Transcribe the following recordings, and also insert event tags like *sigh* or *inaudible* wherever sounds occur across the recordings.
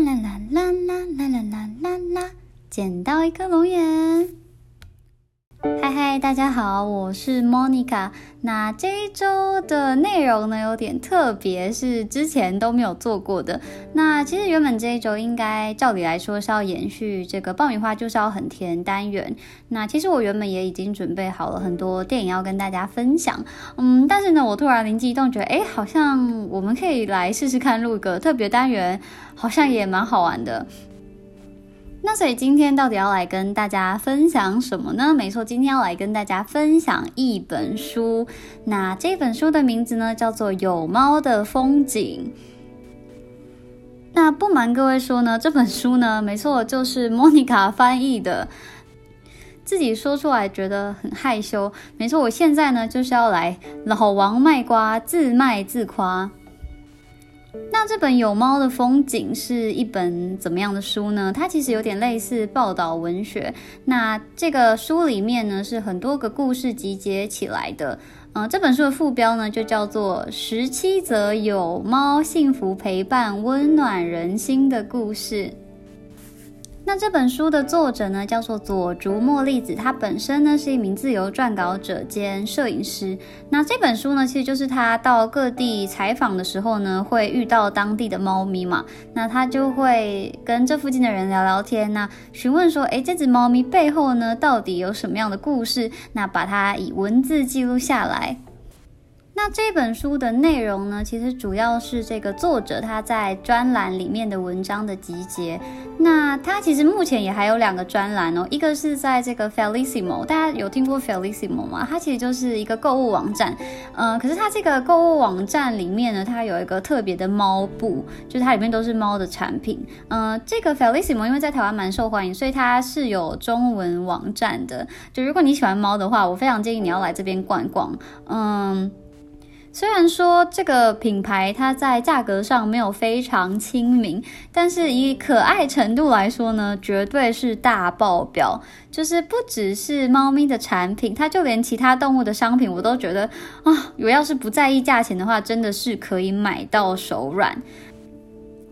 啦啦啦啦啦啦啦啦啦啦，捡到一颗龙眼。嗨嗨，大家好，我是 Monica。那这一周的内容呢，有点特别，是之前都没有做过的。那其实原本这一周应该照理来说是要延续这个爆米花就是要很甜单元。那其实我原本也已经准备好了很多电影要跟大家分享，嗯，但是呢，我突然灵机一动，觉得哎，好像我们可以来试试看录个特别单元，好像也蛮好玩的。那所以今天到底要来跟大家分享什么呢？没错，今天要来跟大家分享一本书。那这本书的名字呢，叫做《有猫的风景》。那不瞒各位说呢，这本书呢，没错，就是莫妮卡翻译的。自己说出来觉得很害羞。没错，我现在呢就是要来老王卖瓜，自卖自夸。那这本有猫的风景是一本怎么样的书呢？它其实有点类似报道文学。那这个书里面呢是很多个故事集结起来的。嗯，这本书的副标呢就叫做《十七则有猫幸福陪伴、温暖人心的故事》。那这本书的作者呢，叫做佐竹茉莉子，她本身呢是一名自由撰稿者兼摄影师。那这本书呢，其实就是她到各地采访的时候呢，会遇到当地的猫咪嘛，那她就会跟这附近的人聊聊天，那询问说，哎，这只猫咪背后呢，到底有什么样的故事？那把它以文字记录下来。那这本书的内容呢，其实主要是这个作者他在专栏里面的文章的集结。那他其实目前也还有两个专栏哦，一个是在这个 Felicimo，大家有听过 Felicimo 吗？它其实就是一个购物网站。嗯，可是它这个购物网站里面呢，它有一个特别的猫部，就是它里面都是猫的产品。嗯，这个 Felicimo 因为在台湾蛮受欢迎，所以它是有中文网站的。就如果你喜欢猫的话，我非常建议你要来这边逛一逛。嗯。虽然说这个品牌它在价格上没有非常亲民，但是以可爱程度来说呢，绝对是大爆表。就是不只是猫咪的产品，它就连其他动物的商品，我都觉得啊，我要是不在意价钱的话，真的是可以买到手软。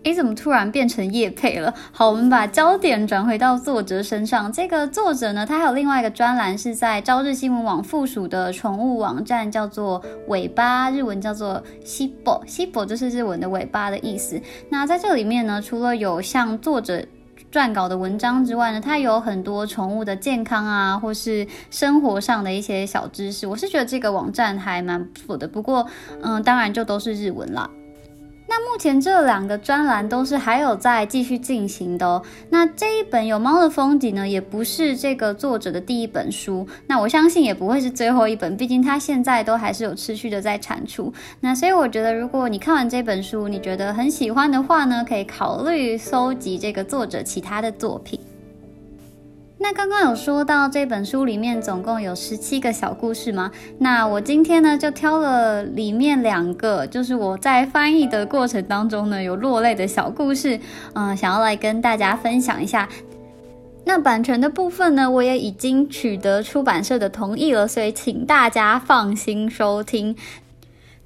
诶，怎么突然变成叶配了？好，我们把焦点转回到作者身上。这个作者呢，他还有另外一个专栏，是在朝日新闻网附属的宠物网站，叫做尾巴，日文叫做西波，西波就是日文的尾巴的意思。那在这里面呢，除了有像作者撰稿的文章之外呢，它有很多宠物的健康啊，或是生活上的一些小知识。我是觉得这个网站还蛮不错的，不过，嗯，当然就都是日文啦。那目前这两个专栏都是还有在继续进行的哦。那这一本有猫的风景呢，也不是这个作者的第一本书，那我相信也不会是最后一本，毕竟他现在都还是有持续的在产出。那所以我觉得，如果你看完这本书，你觉得很喜欢的话呢，可以考虑搜集这个作者其他的作品。那刚刚有说到这本书里面总共有十七个小故事吗？那我今天呢就挑了里面两个，就是我在翻译的过程当中呢有落泪的小故事，嗯，想要来跟大家分享一下。那版权的部分呢，我也已经取得出版社的同意了，所以请大家放心收听。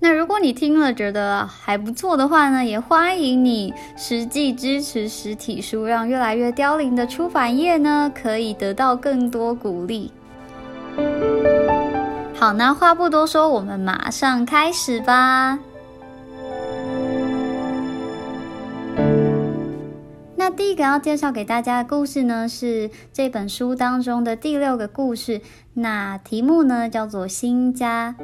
那如果你听了觉得还不错的话呢，也欢迎你实际支持实体书，让越来越凋零的出版业呢可以得到更多鼓励。好，那话不多说，我们马上开始吧。那第一个要介绍给大家的故事呢，是这本书当中的第六个故事，那题目呢叫做《新家》。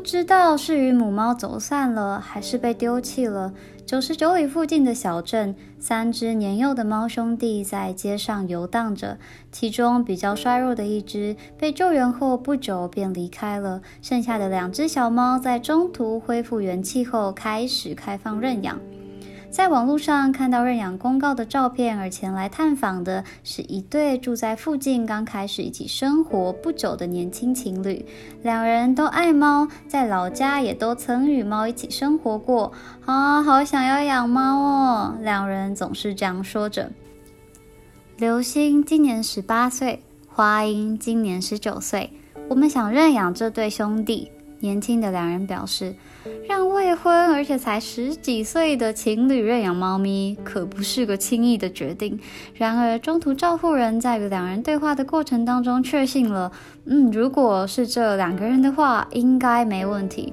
不知道是与母猫走散了，还是被丢弃了。九十九里附近的小镇，三只年幼的猫兄弟在街上游荡着。其中比较衰弱的一只被救援后不久便离开了，剩下的两只小猫在中途恢复元气后，开始开放认养。在网络上看到认养公告的照片，而前来探访的是一对住在附近、刚开始一起生活不久的年轻情侣。两人都爱猫，在老家也都曾与猫一起生活过。啊，好想要养猫哦！两人总是这样说着。刘星今年十八岁，花英今年十九岁。我们想认养这对兄弟。年轻的两人表示，让未婚而且才十几岁的情侣认养猫咪可不是个轻易的决定。然而，中途照护人在与两人对话的过程当中确信了，嗯，如果是这两个人的话，应该没问题。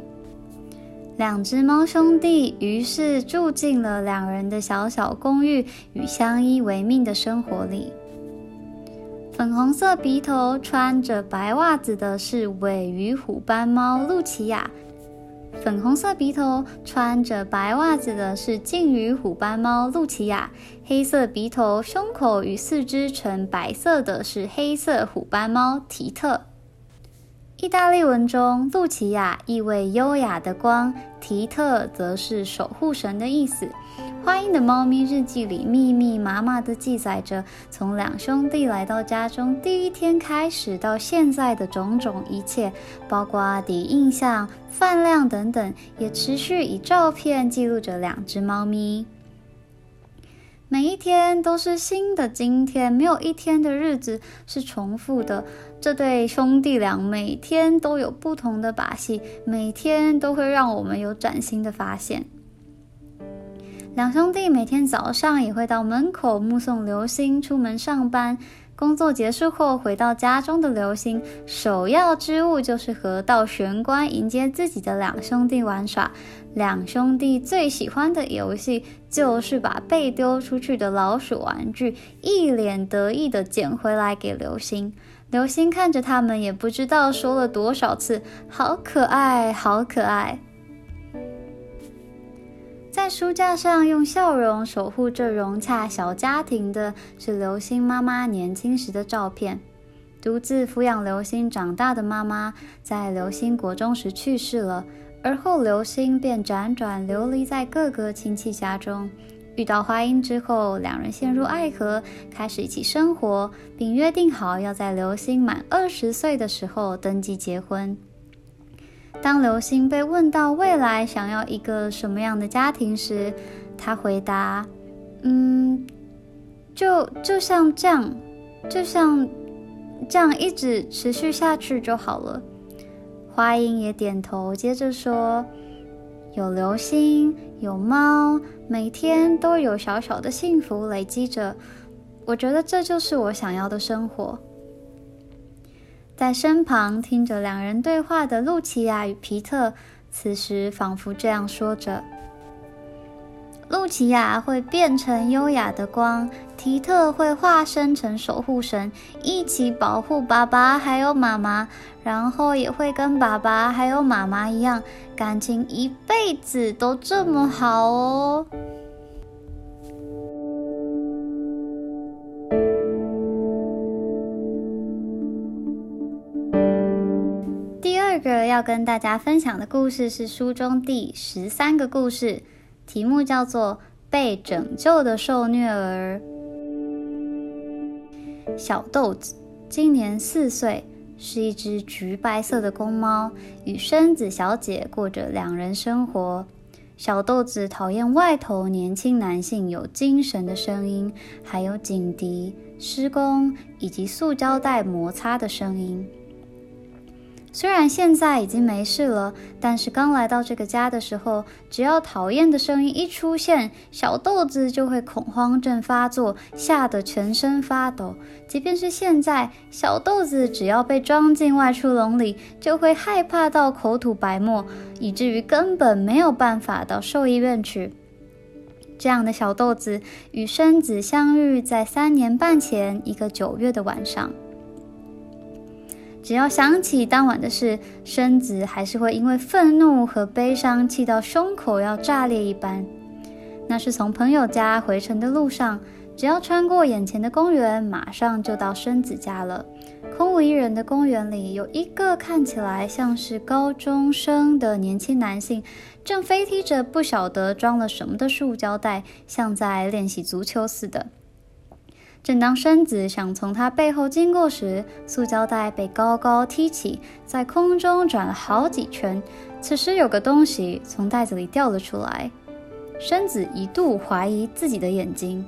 两只猫兄弟于是住进了两人的小小公寓与相依为命的生活里。粉红色鼻头、穿着白袜子的是尾鱼虎斑猫露琪亚。粉红色鼻头、穿着白袜子的是鲸鱼虎斑猫露琪亚。黑色鼻头、胸口与四肢呈白色的是黑色虎斑猫提特。意大利文中，露琪亚意味优雅的光，提特则是守护神的意思。花音的猫咪日记里密密麻麻地记载着从两兄弟来到家中第一天开始到现在的种种一切，包括底印象、饭量等等，也持续以照片记录着两只猫咪。每一天都是新的今天，没有一天的日子是重复的。这对兄弟俩每天都有不同的把戏，每天都会让我们有崭新的发现。两兄弟每天早上也会到门口目送流星出门上班。工作结束后回到家中的流星，首要之务就是和到玄关迎接自己的两兄弟玩耍。两兄弟最喜欢的游戏就是把被丢出去的老鼠玩具一脸得意的捡回来给流星。流星看着他们，也不知道说了多少次“好可爱，好可爱”。在书架上用笑容守护这融洽小家庭的是流星妈妈年轻时的照片。独自抚养流星长大的妈妈，在流星国中时去世了，而后流星便辗转流离在各个亲戚家中。遇到花音之后，两人陷入爱河，开始一起生活，并约定好要在流星满二十岁的时候登记结婚。当流星被问到未来想要一个什么样的家庭时，他回答：“嗯，就就像这样，就像这样一直持续下去就好了。”花英也点头，接着说：“有流星，有猫，每天都有小小的幸福累积着，我觉得这就是我想要的生活。”在身旁听着两人对话的露琪亚与皮特，此时仿佛这样说着：“露琪亚会变成优雅的光，提特会化身成守护神，一起保护爸爸还有妈妈，然后也会跟爸爸还有妈妈一样，感情一辈子都这么好哦。”第二个要跟大家分享的故事是书中第十三个故事，题目叫做《被拯救的受虐儿》。小豆子今年四岁，是一只橘白色的公猫，与生子小姐过着两人生活。小豆子讨厌外头年轻男性有精神的声音，还有警笛、施工以及塑胶袋摩擦的声音。虽然现在已经没事了，但是刚来到这个家的时候，只要讨厌的声音一出现，小豆子就会恐慌症发作，吓得全身发抖。即便是现在，小豆子只要被装进外出笼里，就会害怕到口吐白沫，以至于根本没有办法到兽医院去。这样的小豆子与生子相遇在三年半前一个九月的晚上。只要想起当晚的事，生子还是会因为愤怒和悲伤气到胸口要炸裂一般。那是从朋友家回城的路上，只要穿过眼前的公园，马上就到生子家了。空无一人的公园里，有一个看起来像是高中生的年轻男性，正飞踢着不晓得装了什么的塑胶袋，像在练习足球似的。正当生子想从他背后经过时，塑胶袋被高高踢起，在空中转了好几圈。此时，有个东西从袋子里掉了出来。生子一度怀疑自己的眼睛，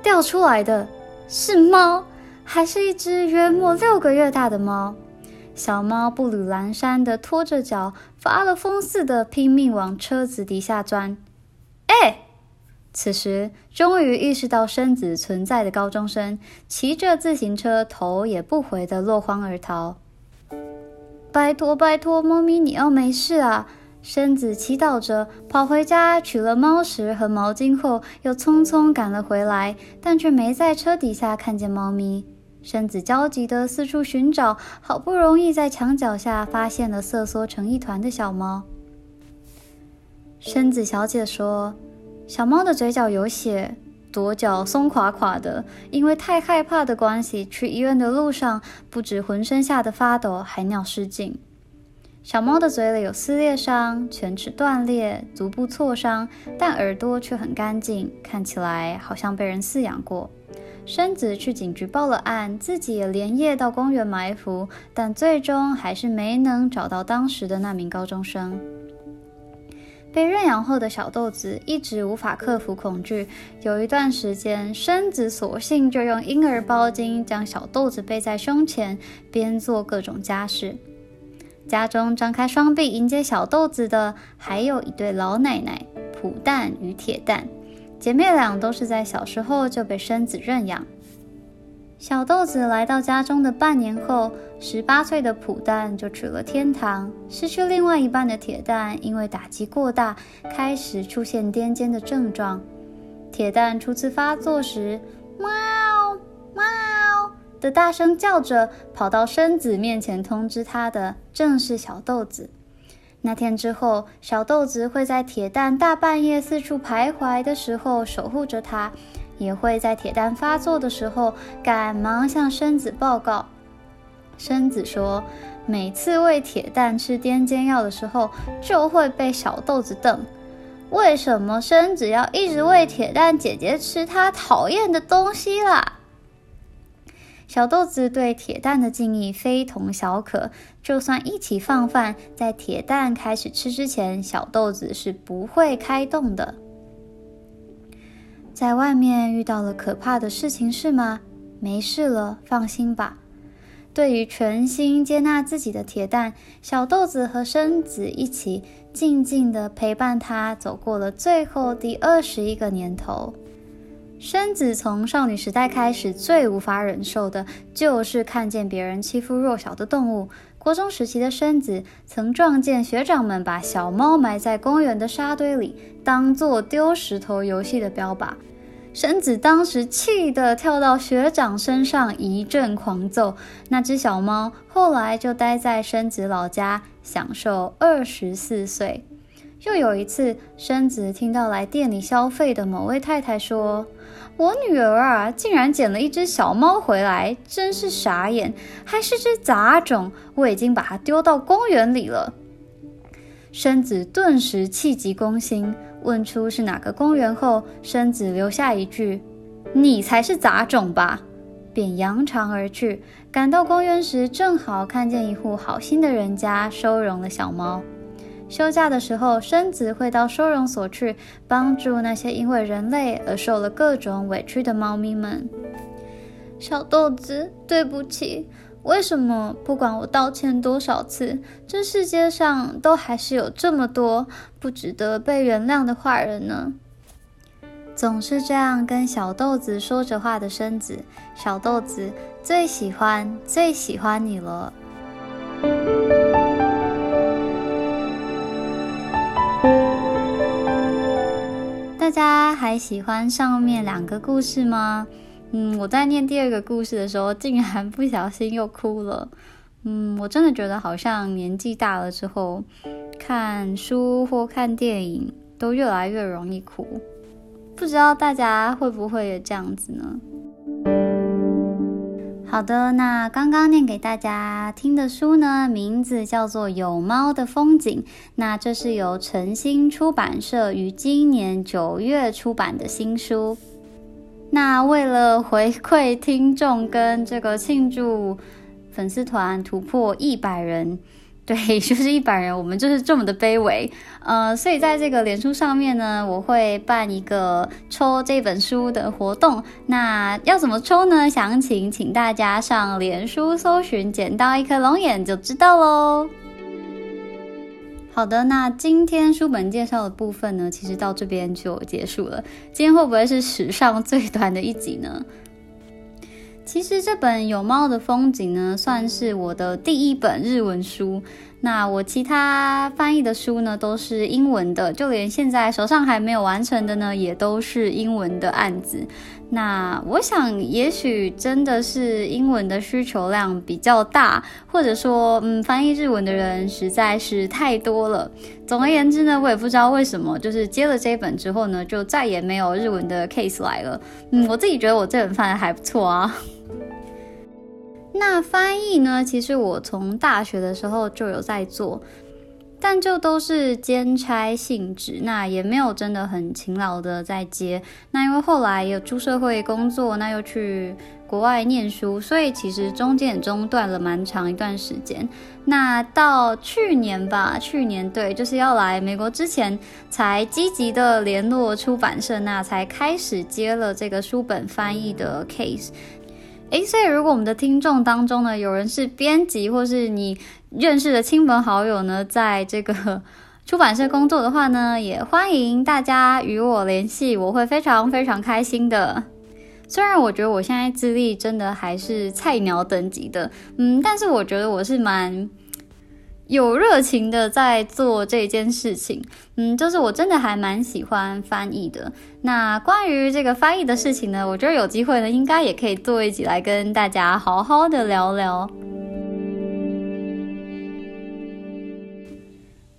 掉出来的是猫，还是一只约莫六个月大的猫。小猫步履蹒跚的拖着脚，发了疯似的拼命往车子底下钻。哎！此时终于意识到身子存在的高中生，骑着自行车头也不回的落荒而逃。拜托拜托，猫咪你要没事啊！身子祈祷着跑回家取了猫食和毛巾后，又匆匆赶了回来，但却没在车底下看见猫咪。身子焦急地四处寻找，好不容易在墙角下发现了瑟缩成一团的小猫。身子小姐说。小猫的嘴角有血，左脚松垮垮的，因为太害怕的关系，去医院的路上不止浑身吓得发抖，还尿失禁。小猫的嘴里有撕裂伤，犬齿断裂，足部挫伤，但耳朵却很干净，看起来好像被人饲养过。身子去警局报了案，自己也连夜到公园埋伏，但最终还是没能找到当时的那名高中生。被认养后的小豆子一直无法克服恐惧，有一段时间，生子索性就用婴儿包巾将小豆子背在胸前，边做各种家事。家中张开双臂迎接小豆子的，还有一对老奶奶普蛋与铁蛋，姐妹俩都是在小时候就被生子认养。小豆子来到家中的半年后，十八岁的普蛋就娶了天堂。失去另外一半的铁蛋，因为打击过大，开始出现癫痫的症状。铁蛋初次发作时，喵喵的大声叫着，跑到生子面前通知他的，正是小豆子。那天之后，小豆子会在铁蛋大半夜四处徘徊的时候守护着他。也会在铁蛋发作的时候赶忙向生子报告。生子说，每次喂铁蛋吃癫痫药的时候，就会被小豆子瞪。为什么生子要一直喂铁蛋姐姐吃她讨厌的东西啦？小豆子对铁蛋的敬意非同小可，就算一起放饭，在铁蛋开始吃之前，小豆子是不会开动的。在外面遇到了可怕的事情是吗？没事了，放心吧。对于全心接纳自己的铁蛋，小豆子和生子一起静静地陪伴他走过了最后第二十一个年头。生子从少女时代开始，最无法忍受的就是看见别人欺负弱小的动物。国中时期的生子曾撞见学长们把小猫埋在公园的沙堆里，当做丢石头游戏的标靶。生子当时气得跳到学长身上一阵狂揍，那只小猫后来就待在生子老家享受二十四岁。又有一次，生子听到来店里消费的某位太太说。我女儿啊，竟然捡了一只小猫回来，真是傻眼！还是只杂种，我已经把它丢到公园里了。生子顿时气急攻心，问出是哪个公园后，生子留下一句：“你才是杂种吧！”便扬长而去。赶到公园时，正好看见一户好心的人家收容了小猫。休假的时候，生子会到收容所去帮助那些因为人类而受了各种委屈的猫咪们。小豆子，对不起，为什么不管我道歉多少次，这世界上都还是有这么多不值得被原谅的坏人呢？总是这样跟小豆子说着话的生子，小豆子最喜欢最喜欢你了。大家还喜欢上面两个故事吗？嗯，我在念第二个故事的时候，竟然不小心又哭了。嗯，我真的觉得好像年纪大了之后，看书或看电影都越来越容易哭。不知道大家会不会也这样子呢？好的，那刚刚念给大家听的书呢，名字叫做《有猫的风景》。那这是由诚心出版社于今年九月出版的新书。那为了回馈听众跟这个庆祝粉丝团突破一百人，对，*laughs* 就是一般人，我们就是这么的卑微。呃，所以在这个脸书上面呢，我会办一个抽这本书的活动。那要怎么抽呢？详情请大家上脸书搜寻“捡到一颗龙眼”就知道喽。好的，那今天书本介绍的部分呢，其实到这边就结束了。今天会不会是史上最短的一集呢？其实这本有猫的风景呢，算是我的第一本日文书。那我其他翻译的书呢，都是英文的，就连现在手上还没有完成的呢，也都是英文的案子。那我想，也许真的是英文的需求量比较大，或者说，嗯，翻译日文的人实在是太多了。总而言之呢，我也不知道为什么，就是接了这一本之后呢，就再也没有日文的 case 来了。嗯，我自己觉得我这本翻的还不错啊。那翻译呢？其实我从大学的时候就有在做，但就都是兼差性质，那也没有真的很勤劳的在接。那因为后来有出社会工作，那又去国外念书，所以其实中间中断了蛮长一段时间。那到去年吧，去年对，就是要来美国之前，才积极的联络出版社，那才开始接了这个书本翻译的 case。诶，所以如果我们的听众当中呢，有人是编辑，或是你认识的亲朋好友呢，在这个 *laughs* 出版社工作的话呢，也欢迎大家与我联系，我会非常非常开心的。虽然我觉得我现在资历真的还是菜鸟等级的，嗯，但是我觉得我是蛮。有热情的在做这件事情，嗯，就是我真的还蛮喜欢翻译的。那关于这个翻译的事情呢，我觉得有机会呢，应该也可以做一起来跟大家好好的聊聊。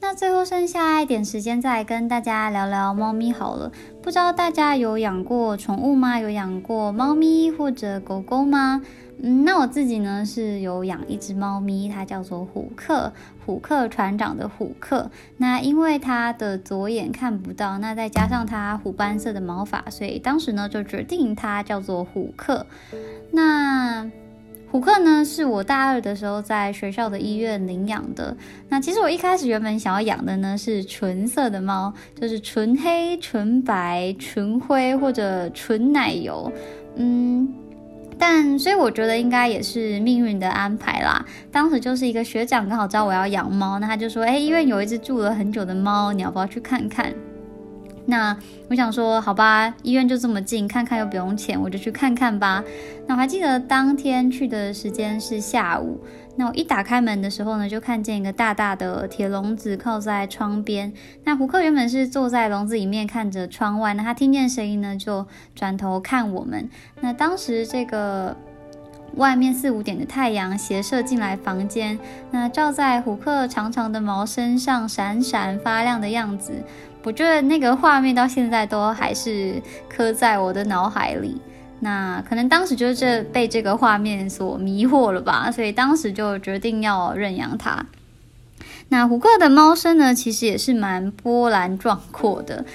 那最后剩下一点时间，再跟大家聊聊猫咪好了。不知道大家有养过宠物吗？有养过猫咪或者狗狗吗？嗯，那我自己呢是有养一只猫咪，它叫做虎克，虎克船长的虎克。那因为它的左眼看不到，那再加上它虎斑色的毛发，所以当时呢就决定它叫做虎克。那虎克呢是我大二的时候在学校的医院领养的。那其实我一开始原本想要养的呢是纯色的猫，就是纯黑、纯白、纯灰或者纯奶油。嗯。但所以我觉得应该也是命运的安排啦。当时就是一个学长刚好知道我要养猫，那他就说：“哎，医院有一只住了很久的猫，你要不要去看看？”那我想说：“好吧，医院就这么近，看看又不用钱，我就去看看吧。”那我还记得当天去的时间是下午。那我一打开门的时候呢，就看见一个大大的铁笼子靠在窗边。那胡克原本是坐在笼子里面看着窗外，那他听见声音呢，就转头看我们。那当时这个外面四五点的太阳斜射进来房间，那照在虎克长长的毛身上闪闪发亮的样子，我觉得那个画面到现在都还是刻在我的脑海里。那可能当时就是这被这个画面所迷惑了吧，所以当时就决定要认养它。那胡克的猫生呢，其实也是蛮波澜壮阔的。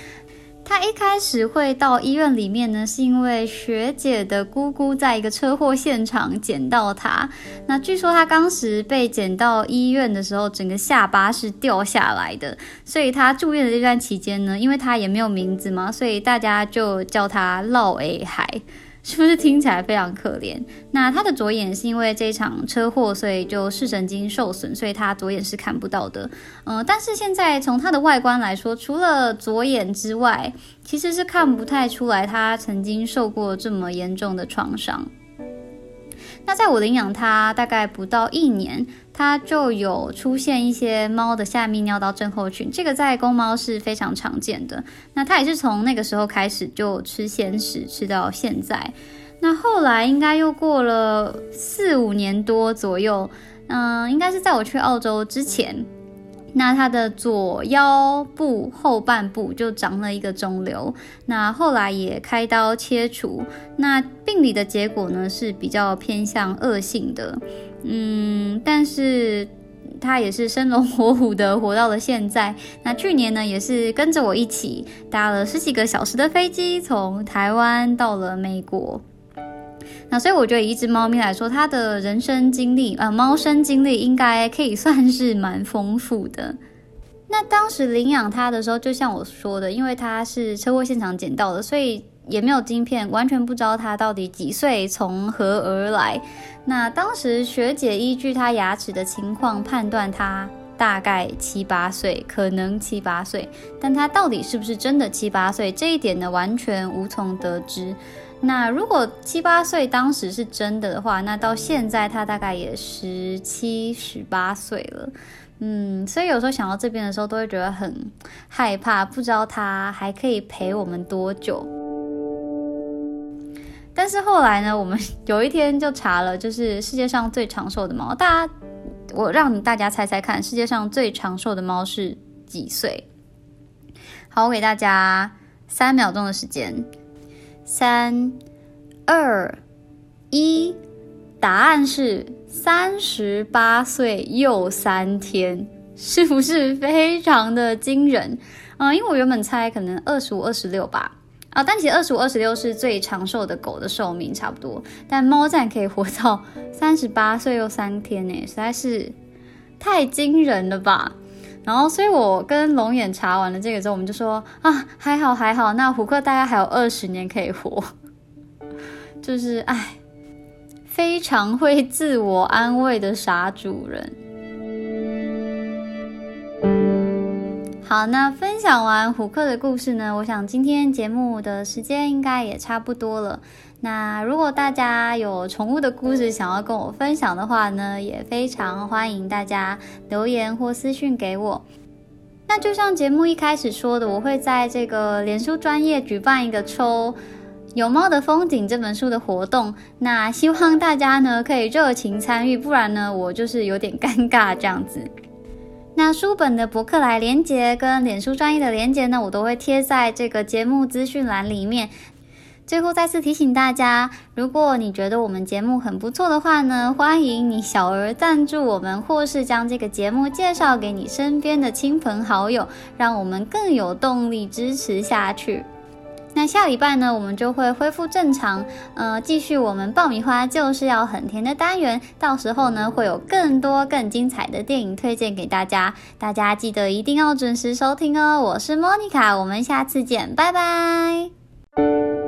他一开始会到医院里面呢，是因为学姐的姑姑在一个车祸现场捡到他。那据说他当时被捡到医院的时候，整个下巴是掉下来的。所以他住院的这段期间呢，因为他也没有名字嘛，所以大家就叫他老 A 海。是不是听起来非常可怜？那他的左眼是因为这场车祸，所以就视神经受损，所以他左眼是看不到的。嗯，但是现在从他的外观来说，除了左眼之外，其实是看不太出来他曾经受过这么严重的创伤。那在我领养它大概不到一年，它就有出现一些猫的下泌尿道症候群，这个在公猫是非常常见的。那它也是从那个时候开始就吃鲜食，吃到现在。那后来应该又过了四五年多左右，嗯，应该是在我去澳洲之前。那它的左腰部后半部就长了一个肿瘤，那后来也开刀切除。那病理的结果呢是比较偏向恶性的，嗯，但是它也是生龙活虎的活到了现在。那去年呢也是跟着我一起搭了十几个小时的飞机，从台湾到了美国。那所以我觉得，一只猫咪来说，它的人生经历，呃，猫生经历应该可以算是蛮丰富的。那当时领养它的时候，就像我说的，因为它是车祸现场捡到的，所以也没有晶片，完全不知道它到底几岁，从何而来。那当时学姐依据它牙齿的情况判断它大概七八岁，可能七八岁，但它到底是不是真的七八岁，这一点呢，完全无从得知。那如果七八岁当时是真的的话，那到现在他大概也十七、十八岁了。嗯，所以有时候想到这边的时候，都会觉得很害怕，不知道他还可以陪我们多久。但是后来呢，我们有一天就查了，就是世界上最长寿的猫。大家，我让大家猜猜看，世界上最长寿的猫是几岁？好，我给大家三秒钟的时间，三、二、一。答案是三十八岁又三天，是不是非常的惊人？嗯，因为我原本猜可能二十五、二十六吧，啊，但其实二十五、二十六是最长寿的狗的寿命差不多，但猫站可以活到三十八岁又三天呢，实在是太惊人了吧！然后，所以我跟龙眼查完了这个之后，我们就说啊，还好还好，那虎克大概还有二十年可以活，*laughs* 就是哎。非常会自我安慰的傻主人。好，那分享完虎克的故事呢？我想今天节目的时间应该也差不多了。那如果大家有宠物的故事想要跟我分享的话呢，也非常欢迎大家留言或私讯给我。那就像节目一开始说的，我会在这个脸书专业举办一个抽。有猫的风景这本书的活动，那希望大家呢可以热情参与，不然呢我就是有点尴尬这样子。那书本的博客来连接跟脸书专业的连接呢，我都会贴在这个节目资讯栏里面。最后再次提醒大家，如果你觉得我们节目很不错的话呢，欢迎你小额赞助我们，或是将这个节目介绍给你身边的亲朋好友，让我们更有动力支持下去。那下礼拜呢，我们就会恢复正常，呃，继续我们爆米花就是要很甜的单元。到时候呢，会有更多更精彩的电影推荐给大家，大家记得一定要准时收听哦。我是莫妮卡，我们下次见，拜拜。